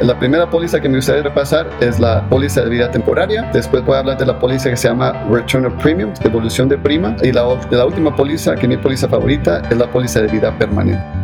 La primera póliza que me gustaría repasar es la póliza de vida temporaria. Después voy a hablar de la póliza que se llama Return of Premium, devolución de prima. Y la, la última póliza, que es mi póliza favorita, es la póliza de vida permanente.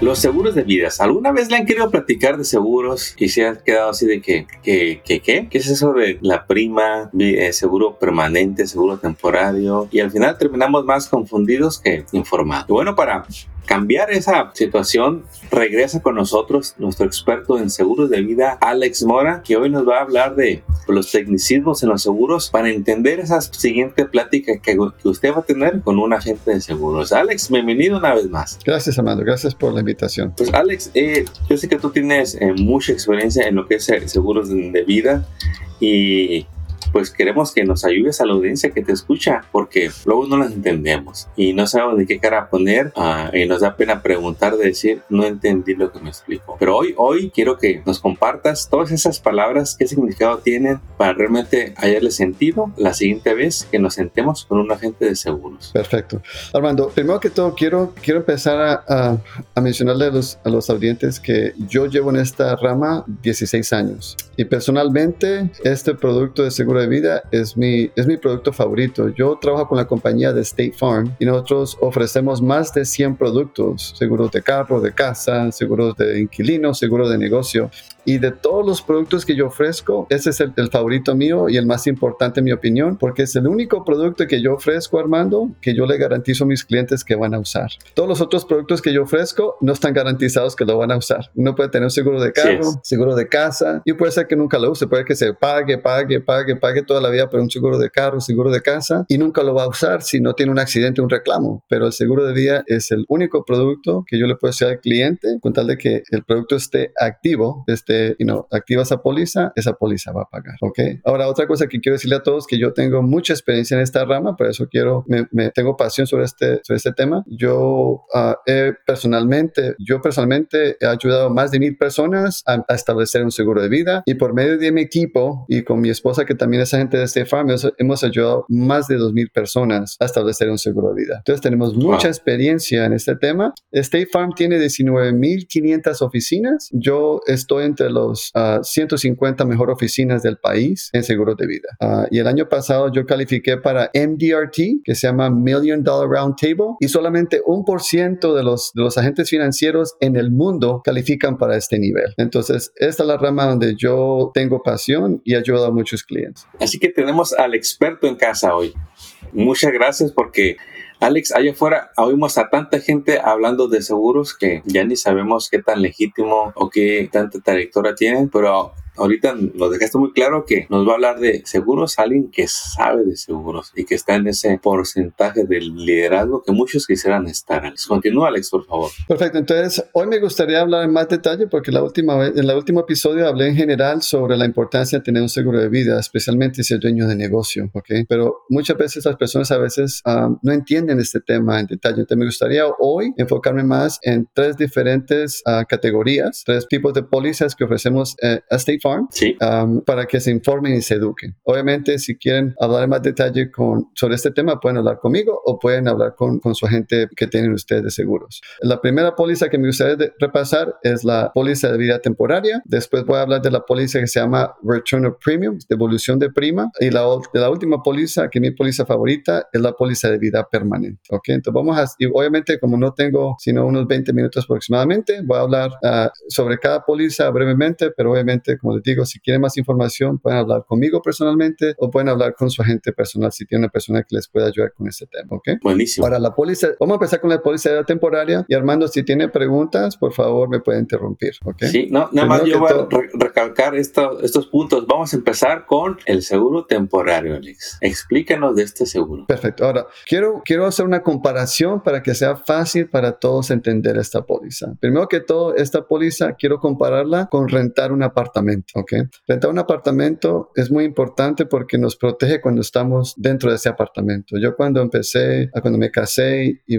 Los seguros de vidas. ¿Alguna vez le han querido platicar de seguros y se han quedado así de que, que, que qué? ¿Qué es eso de la prima, eh, seguro permanente, seguro temporario? Y al final terminamos más confundidos que informados. bueno, para cambiar esa situación, regresa con nosotros nuestro experto en seguros de vida, Alex Mora, que hoy nos va a hablar de los tecnicismos en los seguros para entender esa siguiente plática que, usted va a tener con un agente de seguros. Alex, bienvenido una vez más. Gracias, Amando. Gracias por la invitación. Pues, Alex, eh, yo sé que tú tienes eh, mucha experiencia en lo que es eh, seguros de vida y pues queremos que nos ayudes a la audiencia que te escucha, porque luego no las entendemos y no sabemos de qué cara poner ah, y nos da pena preguntar de decir, no entendí lo que me explicó. Pero hoy, hoy quiero que nos compartas todas esas palabras, qué significado tienen para realmente hallarle sentido la siguiente vez que nos sentemos con un agente de seguros. Perfecto. Armando, primero que todo, quiero, quiero empezar a, a, mencionarle a los, a los audientes que yo llevo en esta rama 16 años y personalmente este producto de seguro vida es mi, es mi producto favorito. Yo trabajo con la compañía de State Farm y nosotros ofrecemos más de 100 productos, seguros de carro, de casa, seguros de inquilino, seguro de negocio. Y de todos los productos que yo ofrezco, ese es el, favorito mío y el más importante en mi opinión, porque es el único producto que yo ofrezco, Armando, que yo le garantizo a mis clientes que van a usar. Todos los otros productos que yo ofrezco no están garantizados que lo van a usar. Uno puede tener un seguro de carro, seguro de casa, y puede ser que nunca lo use, puede que se pague, pague, pague, pague toda la vida por un seguro de carro, seguro de casa, y nunca lo va a usar si no tiene un accidente, un reclamo. Pero el seguro de vida es el único producto que yo le puedo decir al cliente con tal de que el producto esté activo, esté no activa esa póliza, esa póliza va a pagar, ¿ok? Ahora, otra cosa que quiero decirle a todos, que yo tengo mucha experiencia en esta rama, por eso quiero, me, tengo pasión sobre este, sobre este tema. Yo uh, personalmente, yo personalmente he ayudado a más de mil personas a, establecer un seguro de vida y por medio de mi equipo y con mi esposa, que también es agente de State Farm, hemos ayudado más de dos mil personas a establecer un seguro de vida. Entonces, tenemos mucha experiencia en este tema. State Farm tiene 19.500 oficinas. Yo estoy entre los 150 ah, mejor oficinas del país en seguros de vida. Ah, y el año pasado yo califiqué para MDRT, que se llama Million Dollar Round Table, y solamente un por ciento de los, de los agentes financieros en el mundo califican para este nivel. Entonces, esta es la rama donde yo tengo pasión y ayudo a muchos clientes. Así que tenemos al experto en casa hoy. Muchas gracias porque Alex, allá afuera oímos a tanta gente hablando de seguros que ya ni sabemos qué tan legítimo o qué tanta trayectoria tienen, pero ahorita lo dejaste muy claro que nos va a hablar de seguros alguien que sabe de seguros y que está en ese porcentaje del liderazgo que muchos quisieran estar. Alex, continúa Alex, por favor. Perfecto, entonces hoy me gustaría hablar en más detalle porque la última vez, en el último episodio hablé en general sobre la importancia de tener un seguro de vida, especialmente si es dueño de negocio, ¿ok? Pero muchas veces las personas a veces um, no entienden este tema en detalle. Entonces me gustaría hoy enfocarme más en tres diferentes uh, categorías, tres tipos de pólizas que ofrecemos eh, a State Farm um, para que se informen y se eduquen. Obviamente, si quieren hablar en más detalle con, sobre este tema, pueden hablar conmigo o pueden hablar con, con su agente que tienen ustedes de seguros. La primera póliza que me gustaría repasar es la póliza de vida temporaria. Después voy a hablar de la póliza que se llama Return of Premium, devolución de prima. Y la, la última póliza, que es mi póliza favorita, es la póliza de vida permanente. ¿Ok? Entonces vamos a, y obviamente como no tengo sino unos 20 minutos aproximadamente, voy a hablar uh, sobre cada póliza brevemente, pero obviamente, como les digo, si quieren más información, pueden hablar conmigo personalmente o pueden hablar con su agente personal si tiene una persona que les pueda ayudar con este tema, ¿ok? Buenísimo. Para la póliza, vamos a empezar con la póliza de temporaria y Armando, si tiene preguntas, por favor me puede interrumpir, ¿ok? Sí, no, nada más yo voy a recalcar estos puntos. Vamos a empezar con el seguro temporario, Alex. Explícanos de este seguro. Perfecto. Ahora, quiero, quiero hacer una comparación para que sea fácil para todos entender esta póliza. Primero que todo, esta póliza quiero compararla con rentar un apartamento. ¿Ok? Rentar un apartamento es muy importante porque nos protege cuando estamos dentro de ese apartamento. Yo cuando empecé, cuando me casé y,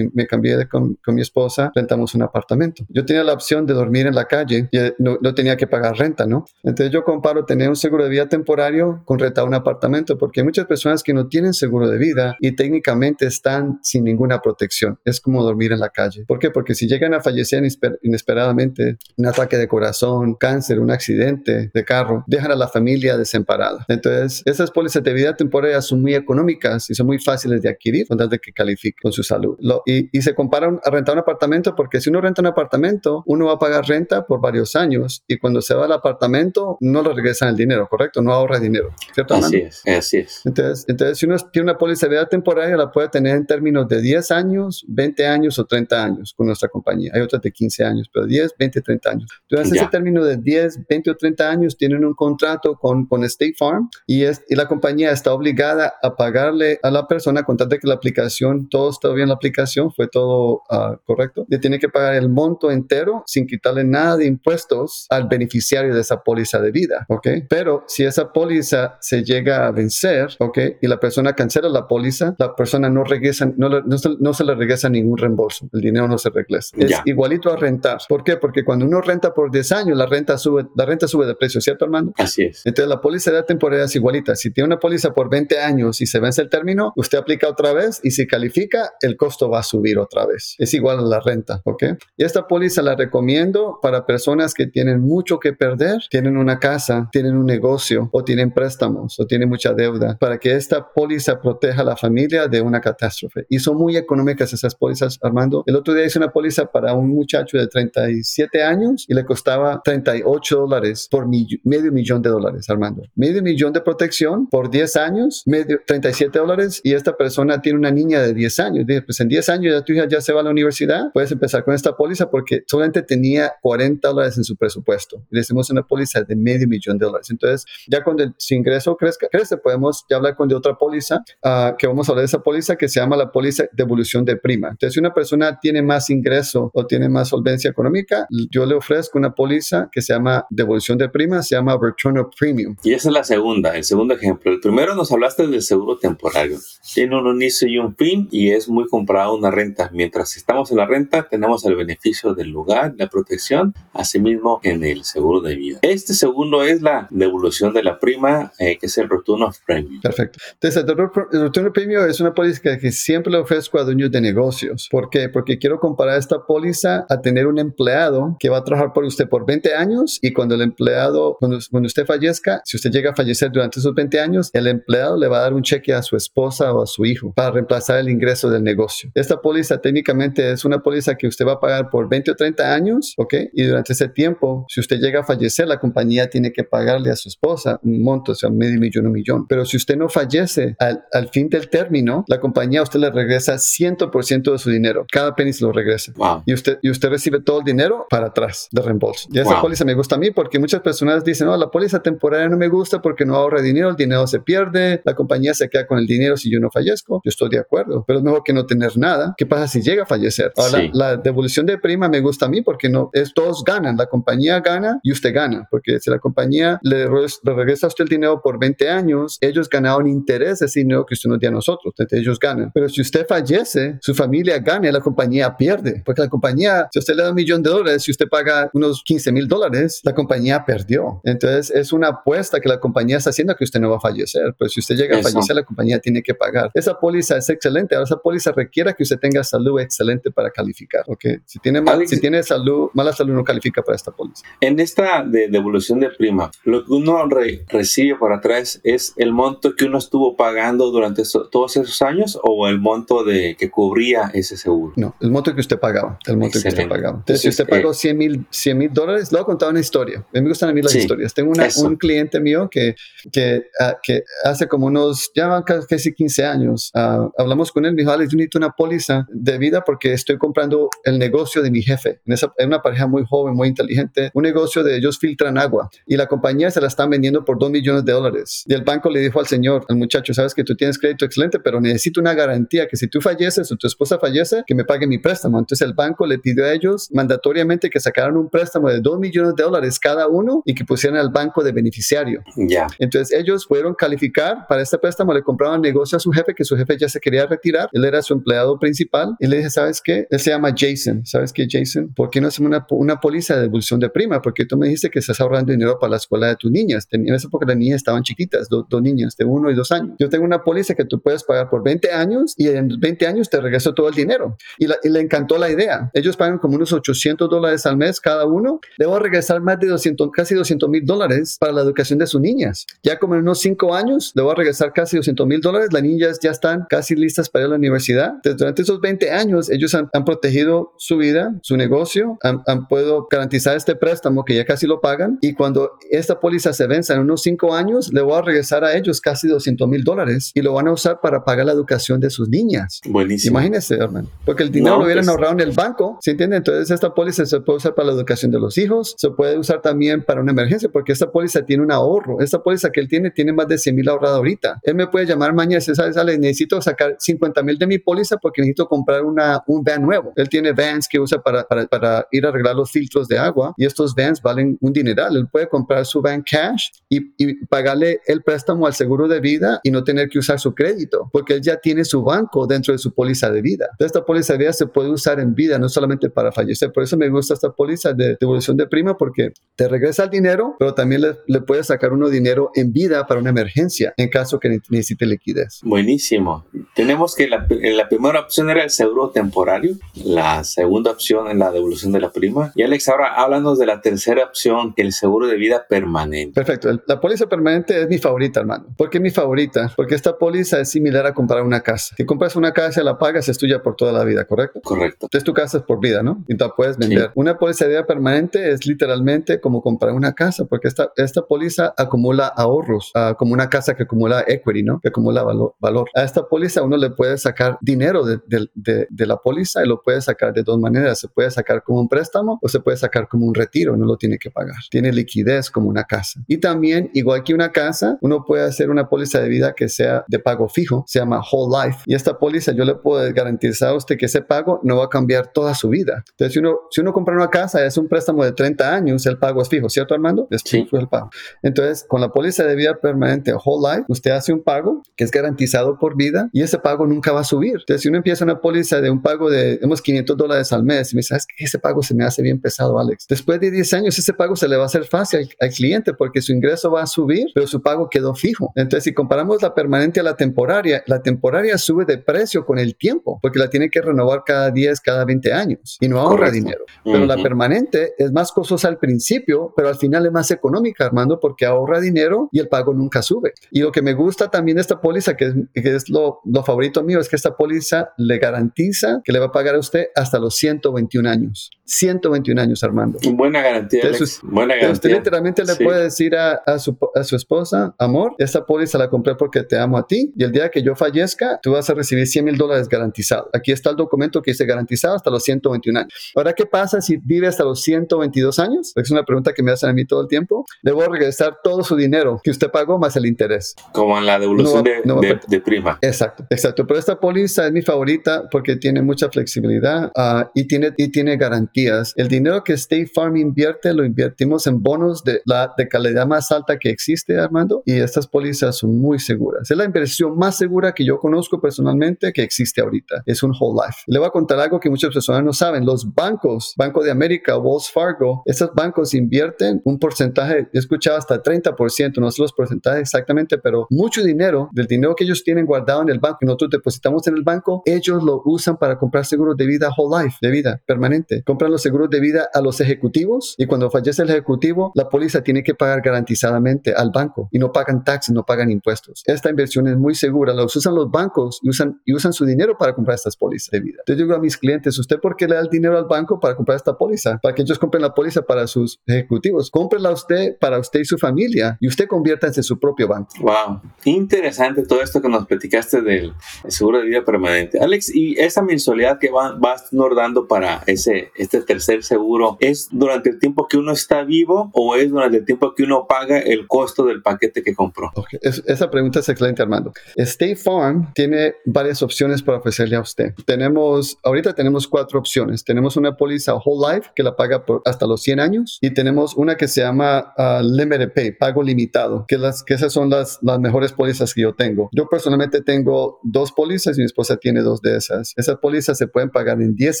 me cambié con, con, mi esposa, rentamos un apartamento. Yo tenía la opción de dormir en la calle y no, no tenía que pagar renta, ¿no? Entonces yo comparo tener un seguro de vida temporario con rentar un apartamento porque hay muchas personas que no tienen seguro de vida y técnicamente están sin ninguna protección. Es como dormir en la calle. ¿Por qué? Porque si llegan a fallecer inesperadamente, un ataque de corazón, cáncer, un accidente de carro, dejan a la familia desemparada. Entonces, esas pólizas de vida temporaria son muy económicas y son muy fáciles de adquirir con tal de que califiquen con su salud. y, y, se comparan a rentar un apartamento porque si uno renta un apartamento, uno va a pagar renta por varios años y cuando se va al apartamento no le regresan el dinero, ¿correcto? No ahorra dinero, ¿cierto? Así es, así es. Entonces, entonces, si uno tiene una póliza de vida temporaria, la puede tener en términos de 10 años, 20 años o 30 años con nuestra compañía. Hay otras de 15 años, pero 10, 20, 30 años. Durante ese término de 10, 20 o 30 años tienen un contrato con, con State Farm y, es, y la compañía está obligada a pagarle a la persona, con tal de que la aplicación, todo está bien en la aplicación, fue todo uh, correcto, le tiene que pagar el monto entero sin quitarle nada de impuestos al beneficiario de esa póliza de vida, ¿ok? Pero si esa póliza se llega a vencer, ¿ok? Y la persona cancela la póliza, la persona no regresa, no, no, se, no se le regresa ningún reembolso, el dinero no se regresa. Es igualito a rentar. ¿Por qué? Porque cuando uno renta por 10 años, la renta sube, la renta sube de precio, ¿cierto, Armando? Así es. Entonces la póliza de temporada es igualita. Si tiene una póliza por 20 años y se vence el término, usted aplica otra vez y si califica, el costo va a subir otra vez. Es igual a la renta, ¿ok? Y esta póliza la recomiendo para personas que tienen mucho que perder, tienen una casa, tienen un negocio o tienen préstamos o tienen mucha deuda, para que esta póliza proteja a la familia de una catástrofe. Y son muy económicas esas pólizas, Armando. El otro día hice una póliza para un muchacho de 37 años y le costaba 38 dólares por medio millón de dólares, Armando. Medio millón de protección por 10 años, medio 37 dólares y esta persona tiene una niña de 10 años. Dije, pues en 10 años ya tu hija ya se va a la universidad, puedes empezar con esta póliza porque solamente tenía 40 dólares en su presupuesto. Le hicimos una póliza de medio millón de dólares. Entonces, ya cuando el, ingreso crezca, crece, podemos ya hablar con de otra póliza, uh, que vamos a hablar de esa póliza que se llama la póliza de evolución de prima. Entonces, si una persona tiene más ingreso o tiene más solvencia económica, yo le ofrezco una póliza que se llama devolución de prima, se llama Return of Premium. Y esa es la segunda, el segundo ejemplo. El primero nos hablaste del seguro temporario. Tiene un inicio y un fin y es muy comprado una renta. Mientras estamos en la renta, tenemos el beneficio del lugar, la protección, asimismo en el seguro de vida. Este segundo es la devolución de la prima, eh, que es el Return of Premium. Perfecto. Entonces, el Return of Premium es una póliza que siempre le ofrezco a dueños de negocios. ¿Por qué? Porque quiero comparar esta póliza a tener un empleado que va a trabajar por usted por 20 años y cuando el empleado, cuando, cuando usted fallezca, si usted llega a fallecer durante esos 20 años, el empleado le va a dar un cheque a su esposa o a su hijo para reemplazar el ingreso del negocio. Esta póliza técnicamente es una póliza que usted va a pagar por 20 o 30 años, ¿ok? Y durante ese tiempo, si usted llega a fallecer, la compañía tiene que pagarle a su esposa un monto, o sea, medio millón, un millón. Pero si usted no fallece al, al fin del término, la compañía a usted le regresa 100% de su dinero. Cada penny se lo regresa. Y, usted, y usted recibe todo el dinero para atrás de reembolso. Y esa póliza me gusta a mí porque muchas personas dicen, no, la póliza temporaria no me gusta porque no ahorra dinero, el dinero se pierde, la compañía se queda con el dinero si yo no fallezco. Yo estoy de acuerdo, pero es mejor que no tener nada. ¿Qué pasa si llega a fallecer? Ahora, la devolución de prima me gusta a mí porque no, es, todos ganan. La compañía gana y usted gana. Porque si la compañía le, le regresa a usted el dinero por 20 años, ellos ganaron interés ese dinero que usted nos dio a nosotros. Entonces ellos ganan. Pero si usted fallece, su familia gana y la compañía pierde. Porque la compañía, si usted le da un millón de dólares, si usted paga unos 15 mil dólares, la compañía perdió. Entonces es una apuesta que la compañía está haciendo que usted no va a fallecer. Pero si usted llega a fallecer, la compañía tiene que pagar. Esa póliza es excelente. Ahora esa póliza requiere que usted tenga salud excelente para calificar. Okay. Si tiene, mal, si tiene salud, mala salud no califica para esta póliza. En esta de devolución de prima, lo que uno recibe para atrás es el monto que uno estuvo pagando durante todos esos años o el monto de que cubría ese seguro. No, el monto que usted pagaba, el monto que usted pagaba. Entonces, si usted pagó 100 mil 100 mil dólares, le voy a contar una historia. Mí me gustan a mí las historias. Tengo una, un cliente mío que, que, uh, que hace como unos, ya van casi 15 años, uh, hablamos con él, me dijo, Alex, yo necesito una póliza de vida porque estoy comprando el negocio de mi jefe. En esa, una pareja muy joven, muy inteligente, un negocio de ellos filtran agua y la compañía se la están vendiendo por 2 millones de dólares. Y el banco le dijo al señor, al muchacho, sabes que tú tienes crédito excelente, pero necesito una garantía que si tú falleces o tu esposa fallece, que me pague mi préstamo. Entonces el banco le pidió a ellos mandatoriamente que sacaran un préstamo de 2 millones de dólares cada uno uno y que pusieran al banco de beneficiario. Ya. Entonces ellos fueron calificar para este préstamo, le compraban negocio a su jefe, que su jefe ya se quería retirar, él era su empleado principal, y le dije, ¿sabes qué? Él se llama Jason, ¿sabes qué, Jason? ¿Por qué no hacemos una, una póliza de devolución de prima? Porque tú me dijiste que estás ahorrando dinero para la escuela de tus niñas. En esa época las niñas estaban chiquitas, dos niñas de uno y dos años. Yo tengo una póliza que tú puedes pagar por 20 años y en 20 años te regreso todo el dinero. Y, le encantó la idea. Ellos pagan como unos 800 dólares al mes cada uno. Debo regresar más de 200, casi 200 mil dólares para la educación de sus niñas. Ya como en unos 5 años, debo regresar casi 200 mil dólares. Las niñas ya están casi listas para ir a la universidad. Entonces, durante esos 20 años, ellos han, protegido su vida, su negocio, han, han podido garantizar este préstamo que ya casi lo pagan. Y cuando esta póliza se vence en unos 5 años, le voy a regresar a ellos casi 200 mil dólares y lo van a usar para pagar la educación de sus niñas. Buenísimo. Imagínese, hermano. Porque el dinero lo hubieran pues ahorrado en el banco, ¿se entiende? Entonces esta póliza se puede usar para la educación de los hijos, se puede usar también para una emergencia, porque esta póliza tiene un ahorro. Esta póliza que él tiene tiene más de 100 mil ahorrado ahorita. Él me puede llamar mañana y decir, ¿sabes? necesito sacar 50 mil de mi póliza porque necesito comprar una, un van nuevo. Él tiene vans que usa para, para, para ir a arreglar los filtros de agua y estos vans valen un dineral. Él puede comprar su van cash y, y pagarle el préstamo al seguro de vida y no tener que usar su crédito, porque él ya tiene su banco dentro de su póliza de vida. Esta póliza de vida se puede usar en vida, no solamente para fallecer. Por eso me gusta esta póliza de devolución de prima, porque te regresa el dinero, pero también le, le puedes sacar uno dinero en vida para una emergencia, en caso que necesite liquidez. Buenísimo. Tenemos que la, la primera opción era el seguro temporario, la segunda opción es la devolución de la prima. Y Alex, ahora háblanos de la tercera opción, el seguro de vida permanente. Perfecto. La póliza permanente es mi favorita, hermano. ¿Por qué mi favorita? Porque esta póliza es similar a comprar una casa. Si compras una casa, la pagas, es tuya por toda la vida, ¿correcto? Correcto. Entonces tu casa es por vida, ¿no? Y la puedes vender. Una póliza de vida permanente es literalmente como comprar una casa, porque esta, esta póliza acumula ahorros, uh, como una casa que acumula equity, ¿no? Que acumula valor. valor. A esta póliza uno le puede sacar dinero de, de, de, la póliza y lo puede sacar de dos maneras. Se puede sacar como un préstamo o se puede sacar como un retiro, no lo tiene que pagar. Tiene liquidez como una casa. Y también, igual que una casa, uno puede hacer una póliza de vida que sea de pago fijo, se llama Whole Life. Y esta póliza yo le puedo garantizar a usted que ese pago no va a cambiar toda su vida. Entonces, si uno, si uno compra una casa, es un préstamo de 30 años, el pago es fijo, ¿cierto, Armando? Es sí. fijo el pago. Entonces, con la póliza de vida permanente Whole Life, usted hace un pago que es garantizado por vida y ese pago nunca va a subir. Entonces, si uno empieza una póliza de un pago de, digamos, 500 dólares al mes y me dice, ¿sabes qué? Ese pago se me hace bien pesado, Alex. Después de 10 años, ese pago se le va a hacer fácil al, al cliente porque su ingreso va a subir, pero su pago quedó fijo. Entonces, si comparamos la permanente a la temporaria, la temporaria sube de precio con el tiempo, porque la tiene que renovar cada 10, cada 20 años y no ahorra Correcto. dinero. Pero Ujú. la permanente es más costosa al principio, pero al final es más económica, Armando, porque ahorra dinero y el pago nunca sube. Y lo que me gusta también de esta póliza, que es, que es lo, lo favorito mío, es que esta póliza le garantiza que le va a pagar a usted hasta los 121 años. 121 años, Armando. Buena garantía, Entonces, Alex. Buena Pero usted garantía. literalmente le Sí. puede decir a, a su, a su esposa, amor, esta póliza la compré porque te amo a ti y el día que yo fallezca, tú vas a recibir 100 mil dólares garantizados. Aquí está el documento que dice garantizado hasta los 121 años. Ahora, ¿qué pasa si vive hasta los 122 años? Es una pregunta que me hacen a mí todo el tiempo. Le voy a regresar todo su dinero que usted pagó más el interés. Como en la devolución No, de, no, de- de prima. Exacto, exacto. Pero esta póliza es mi favorita porque tiene mucha flexibilidad ah, y, tiene, y tiene garantías. El dinero que State Farm invierte lo invertimos en bonos de la de calidad más alta que existe, Armando, y estas pólizas son muy seguras. Es la inversión más segura que yo conozco personalmente que existe ahorita. Es un whole life. Le voy a contar algo que muchas personas no saben. Los bancos, Banco de América, Wells Fargo, estos bancos invierten un porcentaje, he escuchado hasta 30%, no sé los porcentajes exactamente, pero mucho dinero del dinero que ellos tienen guardado en el banco y nosotros depositamos en el banco, ellos lo usan para comprar seguros de vida whole life, de vida permanente. Compran los seguros de vida a los ejecutivos y cuando fallece el ejecutivo, la póliza tiene que pagar garantizadamente al banco y no pagan taxes, no pagan impuestos. Esta inversión es muy segura, los usan los bancos y usan, y usan su dinero para comprar estas pólizas de vida. Yo digo a mis clientes, ¿usted por qué le da el dinero al banco para comprar esta póliza? Para que ellos compren la póliza para sus ejecutivos. Cómprenla usted para usted y su familia y usted conviértanse en su propio banco. Wow, interesante todo esto que nos platicaste del seguro de vida permanente. Alex, ¿y esa mensualidad que va, vas dando para ese, este tercer seguro es durante el tiempo que uno está vivo o es durante el tiempo que uno paga el costo del paquete que compró? Ok, es- esa pregunta es excelente, Armando. State Farm tiene varias opciones para ofrecerle a usted. Tenemos, ahorita tenemos cuatro opciones. Tenemos una póliza Whole Life que la paga por hasta los 100 años y tenemos tenemos una que se llama uh, Limited Pay, pago limitado, que, las, que esas son las, las mejores pólizas que yo tengo. Yo personalmente tengo dos pólizas y mi esposa tiene dos de esas. Esas pólizas se pueden pagar en 10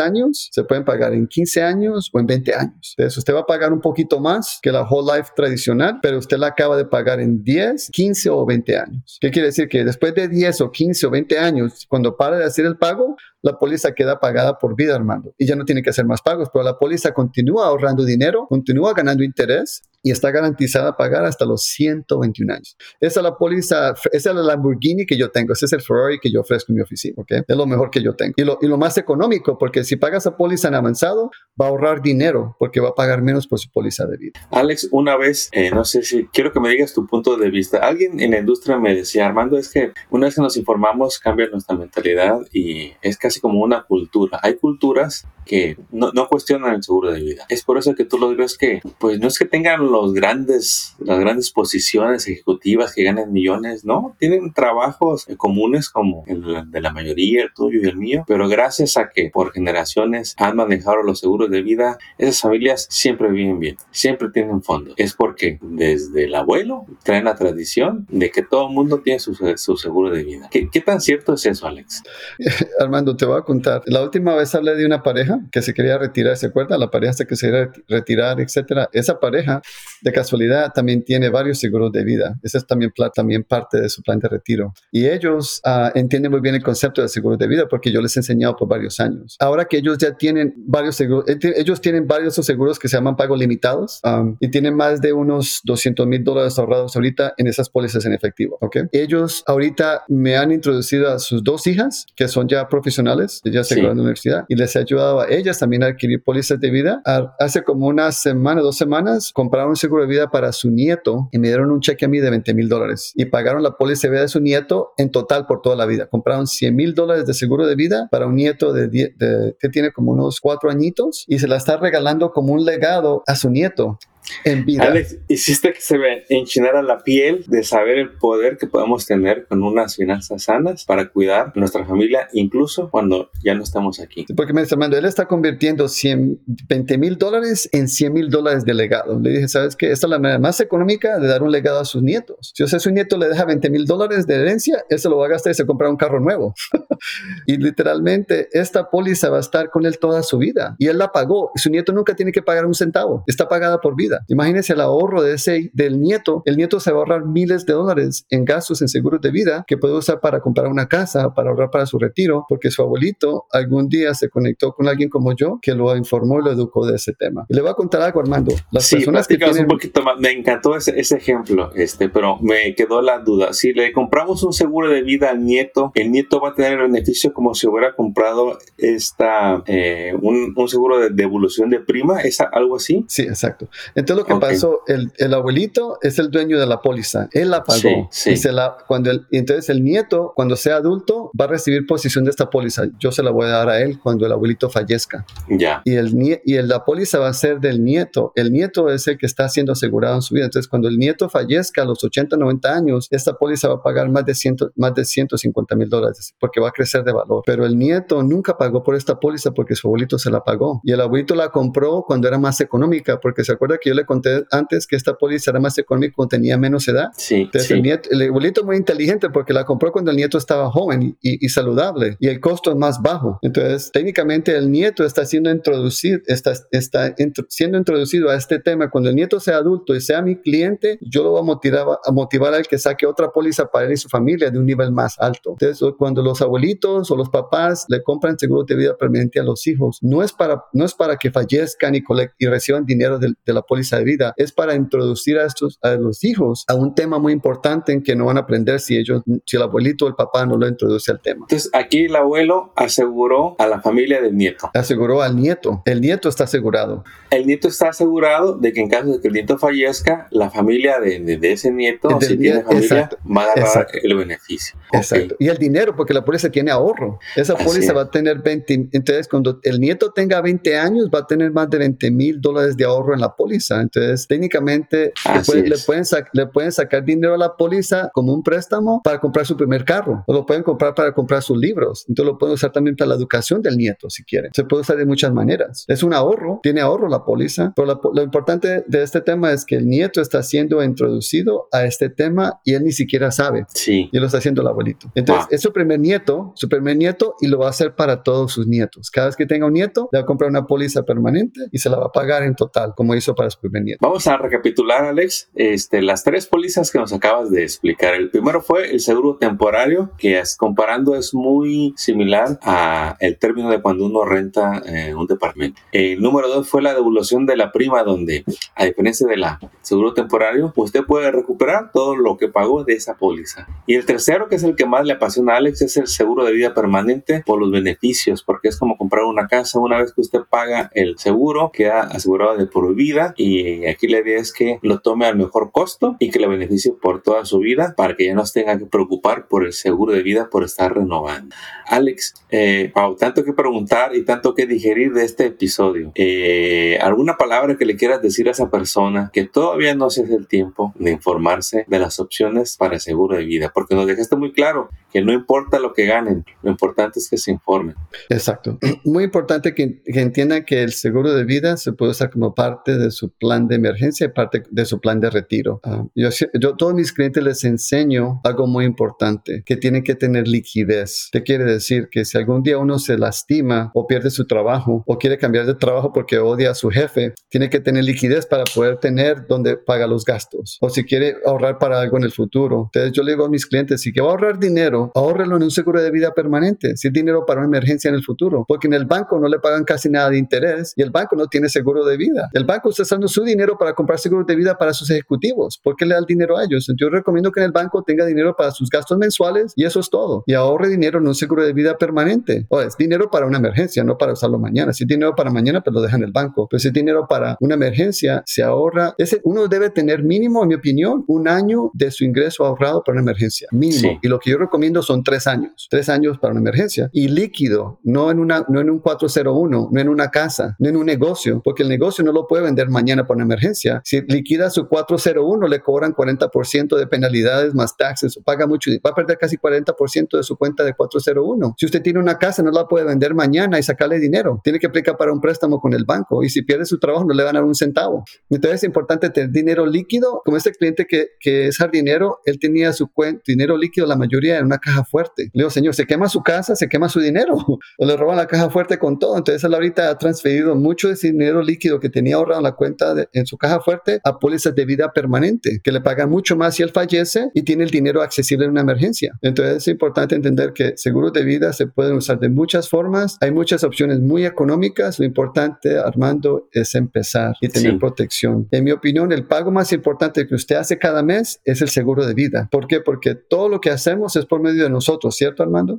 años, se pueden pagar en 15 años o en 20 años. Entonces usted va a pagar un poquito más que la Whole Life tradicional, pero usted la acaba de pagar en 10, 15 o 20 años. ¿Qué quiere decir? Que después de 10 o 15 o 20 años, cuando para de hacer el pago, la póliza queda pagada por vida, Armando, y ya no tiene que hacer más pagos, pero la póliza continúa ahorrando dinero, continúa ganando interés y está garantizada pagar hasta los 121 años. Esa es la póliza, esa es la Lamborghini que yo tengo, ese es el Ferrari que yo ofrezco en mi oficina, ¿ok? Es lo mejor que yo tengo. Y lo, y lo más económico, porque si pagas a póliza en avanzado, va a ahorrar dinero, porque va a pagar menos por su póliza de vida. Alex, una vez, eh, no sé si, quiero que me digas tu punto de vista. Alguien en la industria me decía, Armando, es que una vez que nos informamos, cambia nuestra mentalidad y es casi como una cultura. Hay culturas que no, no cuestionan el seguro de vida. Es por eso que tú lo ves que, pues no es que tengan los grandes, las grandes posiciones ejecutivas que ganan millones, ¿no? Tienen trabajos comunes como el de la mayoría, el tuyo y el mío, pero gracias a que por generaciones han manejado los seguros de vida, esas familias siempre viven bien, siempre tienen fondo. Es porque desde el abuelo traen la tradición de que todo el mundo tiene su, su seguro de vida. ¿Qué, ¿Qué, tan cierto es eso, Alex? Armando, te voy a contar. La última vez hablé de una pareja que se quería retirar, ¿se acuerda? La pareja que se quería retirar, etcétera. Esa pareja de casualidad también tiene varios seguros de vida. Esa es también, también parte de su plan de retiro. Y ellos uh, entienden muy bien el concepto de seguro de vida porque yo les he enseñado por varios años. Ahora que ellos ya tienen varios seguros, eh, ellos tienen varios seguros que se llaman pagos limitados um, y tienen más de unos 200 mil dólares ahorrados ahorita en esas pólizas en efectivo. ¿okay? Ellos ahorita me han introducido a sus dos hijas que son ya profesionales, ya se sí. la universidad y les he ayudado a ellas también a adquirir pólizas de vida. Hace como una semana, dos semanas, compraron un seguro de vida para su nieto y me dieron un cheque a mí de 20 mil dólares y pagaron la póliza de vida de su nieto en total por toda la vida. Compraron 100 mil dólares de seguro de vida para un nieto de, que tiene como unos cuatro añitos y se la está regalando como un legado a su nieto en vida. Alex, hiciste que se me enchinara la piel de saber el poder que podemos tener con unas finanzas sanas para cuidar nuestra familia, incluso cuando ya no estamos aquí. Porque me él está convirtiendo 100, 20 mil dólares en 100 mil dólares de legado. Le dije, ¿sabes qué? Esta es la manera más económica de dar un legado a sus nietos. Si o sea, su nieto le deja 20 mil dólares de herencia, él se lo va a gastar y se compra un carro nuevo. y literalmente, esta póliza va a estar con él toda su vida. Y él la pagó. Su nieto nunca tiene que pagar un centavo. Está pagada por vida. Imagínense el ahorro de ese, del nieto. El nieto se va a ahorrar miles de dólares en gastos en seguros de vida que puede usar para comprar una casa, para ahorrar para su retiro, porque su abuelito algún día se conectó con alguien como yo que lo informó y lo educó de ese tema. Y le voy a contar algo, Armando. Las sí, personas que tienen... un poquito más. Me encantó ese, ese, ejemplo, este, pero me quedó la duda. Si le compramos un seguro de vida al nieto, el nieto va a tener el beneficio como si hubiera comprado esta, eh, un, un, seguro de devolución de prima, ¿es algo así? Sí, exacto. Entonces lo que okay. pasó, el, el, abuelito es el dueño de la póliza, él la pagó. Sí, sí. Y se la, cuando el, entonces el nieto, cuando sea adulto, va a recibir posición de esta póliza. Yo se la voy a dar a él cuando el abuelito fallezca. Ya. Y, el, y el, la póliza va a ser del nieto. El nieto es el que está siendo asegurado en su vida. Entonces, cuando el nieto fallezca a los 80, 90 años, esta póliza va a pagar más de, 100, más de 150 mil dólares porque va a crecer de valor. Pero el nieto nunca pagó por esta póliza porque su abuelito se la pagó. Y el abuelito la compró cuando era más económica, porque se acuerda que yo le conté antes que esta póliza era más económica cuando tenía menos edad. Sí, Entonces sí. El, nieto, el abuelito muy inteligente porque la compró cuando el nieto estaba joven y, y, saludable y el costo es más bajo. Entonces, técnicamente el nieto está siendo introducido, está, está intro, siendo introducido a este tema. Cuando el nieto sea adulto y sea mi cliente, yo lo voy a motivar, a motivar al que saque otra póliza para él y su familia de un nivel más alto. Entonces, cuando los abuelitos o los papás le compran seguro de vida permanente a los hijos, no es para, no es para que fallezcan y, y reciban dinero de, de la póliza de vida, es para introducir a, estos, a los hijos a un tema muy importante en que no van a aprender si ellos, si el abuelito o el papá no lo introduce al tema. Entonces, aquí el abuelo aseguró a la familia del nieto. Aseguró al nieto. El nieto está asegurado. El nieto está asegurado de que en caso de que el nieto fallezca, la familia de, de, de ese nieto, Del si tiene familia, exacto, va a agarrar el beneficio. Exacto. Y el dinero, porque la póliza tiene ahorro. Esa Así póliza es. va a tener 20. Entonces, cuando el nieto tenga 20 años, va a tener más de 20 mil dólares de ahorro en la póliza. Póliza. Entonces, técnicamente le pueden, le pueden, le, pueden sacar dinero a la póliza como un préstamo para comprar su primer carro o lo pueden comprar para comprar sus libros. Entonces, lo pueden usar también para la educación del nieto si quieren. Se puede usar de muchas maneras. Es un ahorro, tiene ahorro la póliza, pero lo importante de este tema es que el nieto está siendo introducido a este tema y él ni siquiera sabe. Sí. Y lo está haciendo el abuelito. Entonces, es su primer nieto, su primer nieto y lo va a hacer para todos sus nietos. Cada vez que tenga un nieto, le va a comprar una póliza permanente y se la va a pagar en total, como hizo para nieto. Vamos a recapitular, Alex, este, las tres pólizas que nos acabas de explicar. El primero fue el seguro temporario, que es, comparando es muy similar a el término de cuando uno renta eh, un departamento. El número dos fue la devolución de la prima, donde a diferencia de la seguro temporario, usted puede recuperar todo lo que pagó de esa póliza. Y el tercero, que es el que más le apasiona a Alex, es el seguro de vida permanente por los beneficios, porque es como comprar una casa. Una vez que usted paga el seguro, queda asegurado de por vida. Y aquí la idea es que lo tome al mejor costo y que le beneficie por toda su vida para que ya no se tenga que preocupar por el seguro de vida por estar renovando. Alex, eh, tanto que preguntar y tanto que digerir de este episodio. Eh, ¿Alguna palabra que le quieras decir a esa persona que todavía no se hace el tiempo de informarse de las opciones para seguro de vida? Porque nos dejaste muy claro que no importa lo que ganen, lo importante es que se informen. Exacto. Muy importante que, que entiendan que el seguro de vida se puede usar como parte de su plan de emergencia y parte de su plan de retiro. Ah, yo, yo a todos mis clientes les enseño algo muy importante, que tienen que tener liquidez. ¿Qué quiere decir? Que si algún día uno se lastima o pierde su trabajo o quiere cambiar de trabajo porque odia a su jefe, tiene que tener liquidez para poder tener donde paga los gastos. O si quiere ahorrar para algo en el futuro. Entonces yo le digo a mis clientes, si quiere ahorrar dinero, ahórrelo en un seguro de vida permanente, si es dinero para una emergencia en el futuro, porque en el banco no le pagan casi nada de interés y el banco no tiene seguro de vida. El banco está usando su dinero para comprar seguros de vida para sus ejecutivos. ¿Por qué le da el dinero a ellos? Yo recomiendo que en el banco tenga dinero para sus gastos mensuales y eso es todo. Y ahorre dinero en un seguro de vida permanente. O es dinero para una emergencia, no para usarlo mañana. Si es dinero para mañana, pues lo deja en el banco. Pero si es dinero para una emergencia, se ahorra. Ese, uno debe tener mínimo, en mi opinión, un año de su ingreso ahorrado para una emergencia. Mínimo. Y lo que yo recomiendo son tres años. Tres años para una emergencia. Y líquido, no en, una, no en un 401, no en una casa, no en un negocio, porque el negocio no lo puede vender mañana una emergencia. Si liquida su 401, le cobran 40% de penalidades más taxes, paga mucho, va a perder casi 40% de su cuenta de 401. Si usted tiene una casa, no la puede vender mañana y sacarle dinero. Tiene que aplicar para un préstamo con el banco y si pierde su trabajo no le van a dar un centavo. Entonces es importante tener dinero líquido. Como este cliente que, que es jardinero, él tenía su cuenta, dinero líquido, la mayoría en una caja fuerte. Le digo, señor, se quema su casa, se quema su dinero. o le roban la caja fuerte con todo. Entonces él ahorita ha transferido mucho de ese dinero líquido que tenía ahorrado en la cuenta en su caja fuerte a pólizas de vida permanente, que le pagan mucho más si él fallece y tiene el dinero accesible en una emergencia. Entonces es importante entender que seguros de vida se pueden usar de muchas formas. Hay muchas opciones muy económicas. Lo importante, Armando, es empezar y tener protección. En mi opinión, el pago más importante que usted hace cada mes es el seguro de vida. ¿Por qué? Porque todo lo que hacemos es por medio de nosotros, ¿cierto, Armando?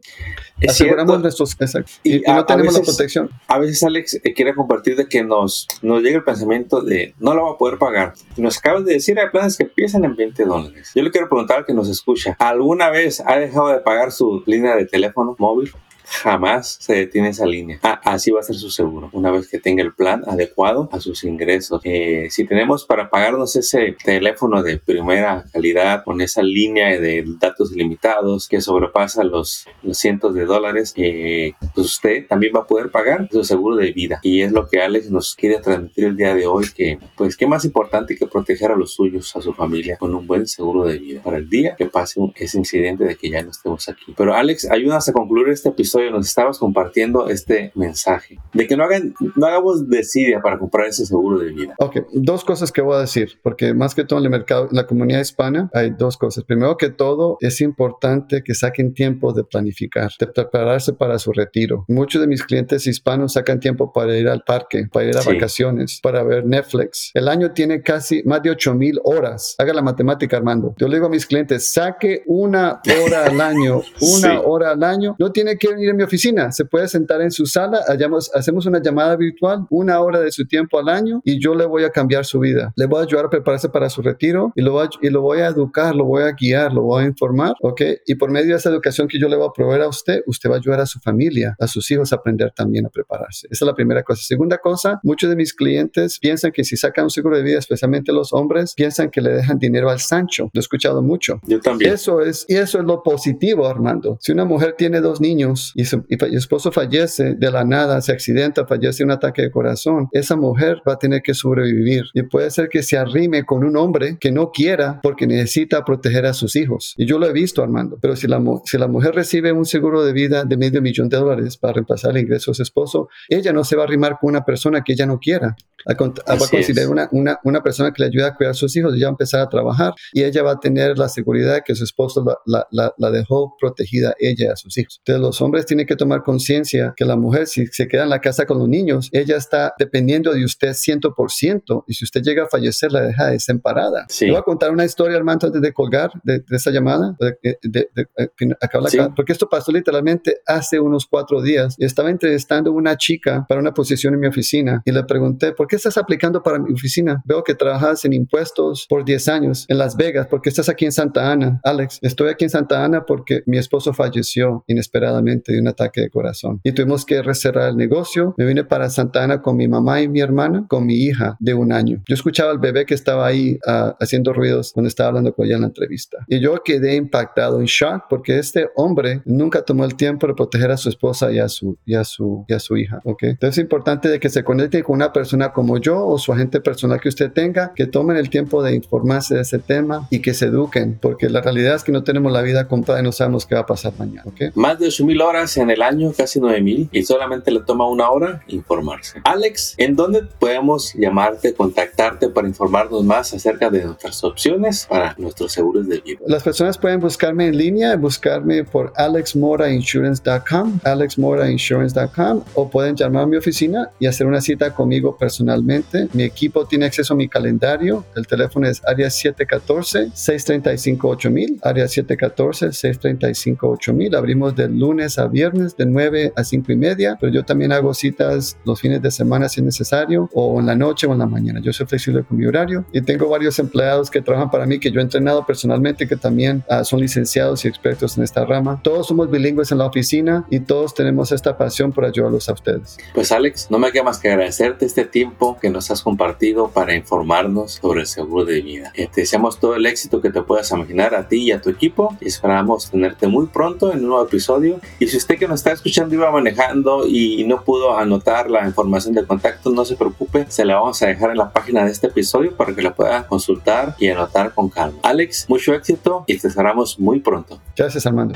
Aseguramos nuestros... Y, no tenemos la protección. A veces, Alex, eh, quiere compartir de que nos, nos llega el pensamiento no lo va a poder pagar. Nos acabas de decir, hay planes que empiezan en 20 dólares. Yo le quiero preguntar al que nos escucha, ¿alguna vez ha dejado de pagar su línea de teléfono móvil? Jamás se detiene esa línea. Ah, así va a ser su seguro, una vez que tenga el plan adecuado a sus ingresos. Eh, si tenemos para pagarnos ese teléfono de primera calidad con esa línea de datos limitados que sobrepasa los, cientos de dólares, eh, pues usted también va a poder pagar su seguro de vida. Y es lo que Alex nos quiere transmitir el día de hoy, que pues qué más importante que proteger a los suyos, a su familia, con un buen seguro de vida para el día que pase ese incidente de que ya no estemos aquí. Pero Alex, ayúdanos a concluir este episodio nos estabas compartiendo este mensaje de que no, hagan, no hagamos desidia para comprar ese seguro de vida. Ok, dos cosas que voy a decir, porque más que todo en el mercado, en la comunidad hispana, hay dos cosas. Primero que todo, es importante que saquen tiempo de planificar, de prepararse para su retiro. Muchos de mis clientes hispanos sacan tiempo para ir al parque, para ir a vacaciones, para ver Netflix. El año tiene casi más de 8 mil horas. Haga la matemática, Armando. Yo le digo a mis clientes, saque una hora al año, una hora al año. No tiene que venir venir a mi oficina, se puede sentar en su sala, hacemos una llamada virtual, una hora de su tiempo al año y yo le voy a cambiar su vida. Le voy a ayudar a prepararse para su retiro y lo voy a, y lo voy a educar, lo voy a guiar, lo voy a informar, ¿ok? Y por medio de esa educación que yo le voy a proveer a usted, usted va a ayudar a su familia, a sus hijos a aprender también a prepararse. Esa es la primera cosa. Segunda cosa, muchos de mis clientes piensan que si sacan un seguro de vida, especialmente los hombres, piensan que le dejan dinero al Sancho. Lo he escuchado mucho. Yo también. Eso es, y eso es lo positivo, Armando. Si una mujer tiene dos niños y su, y su esposo fallece de la nada, se accidenta, fallece un ataque de corazón, esa mujer va a tener que sobrevivir. Y puede ser que se arrime con un hombre que no quiera porque necesita proteger a sus hijos. Y yo lo he visto, Armando. Pero si la, si la mujer recibe un seguro de vida de medio millón de dólares para reemplazar el ingreso de su esposo, ella no se va a arrimar con una persona que ella no quiera. Va a considerar una, una, una, persona que le ayuda a cuidar a sus hijos, ella va a empezar a trabajar y ella va a tener la seguridad de que su esposo la, la, la, dejó protegida ella y a sus hijos. Entonces los hombres tienen que tomar conciencia que la mujer si se queda en la casa con los niños, ella está dependiendo de usted 100% y si usted llega a fallecer la deja desemparada. Sí. voy a contar una historia, Armando, antes de colgar de, esa llamada, de, de, porque esto pasó literalmente hace unos cuatro días. y Estaba entrevistando una chica para una posición en mi oficina y le pregunté, ¿por qué estás aplicando para mi oficina? Veo que trabajas en impuestos por 10 años en Las Vegas. ¿Por qué estás aquí en Santa Ana? Alex, estoy aquí en Santa Ana porque mi esposo falleció inesperadamente de un ataque de corazón y tuvimos que recerrar el negocio. Me vine para Santa Ana con mi mamá y mi hermana, con mi hija de un año. Yo escuchaba al bebé que estaba ahí uh, haciendo ruidos cuando estaba hablando con ella en la entrevista. Y yo quedé impactado, en shock, porque este hombre nunca tomó el tiempo de proteger a su esposa y a su, y a su, y a su hija. ¿okay? Entonces es importante de que se conecte con una persona como yo o su agente personal que usted tenga, que tomen el tiempo de informarse de ese tema y que se eduquen, porque la realidad es que no tenemos la vida comprada y no sabemos qué va a pasar mañana. ¿okay? Más de 8 mil en el año, casi 9 mil, y solamente le toma una hora informarse. Alex, ¿en dónde podemos llamarte, contactarte para informarnos más acerca de nuestras opciones para nuestros seguros de vida? Las personas pueden buscarme en línea, buscarme por alexmorainsurance.com, alexmorainsurance.com, o pueden llamar a mi oficina y hacer una cita conmigo personalmente. Mi equipo tiene acceso a mi calendario. El teléfono es área 714-635-8000, área 714-635-8000. Abrimos de lunes a viernes de 9 a 5 y media, pero yo también hago citas los fines de semana si es necesario, o en la noche o en la mañana. Yo soy flexible con mi horario y tengo varios empleados que trabajan para mí que yo he entrenado personalmente que también uh, son licenciados y expertos en esta rama. Todos somos bilingües en la oficina y todos tenemos esta pasión por ayudarlos a ustedes. Pues Alex, no me queda más que agradecerte este tiempo que nos has compartido para informarnos sobre el seguro de vida. Eh, te deseamos todo el éxito que te puedas imaginar a ti y a tu equipo y esperamos tenerte muy pronto en un nuevo episodio. Y si usted que nos está escuchando iba manejando y no pudo anotar la información de contacto, no se preocupe, se la vamos a dejar en la página de este episodio para que la pueda consultar y anotar con calma. Alex, mucho éxito y te esperamos muy pronto. Gracias, Armando.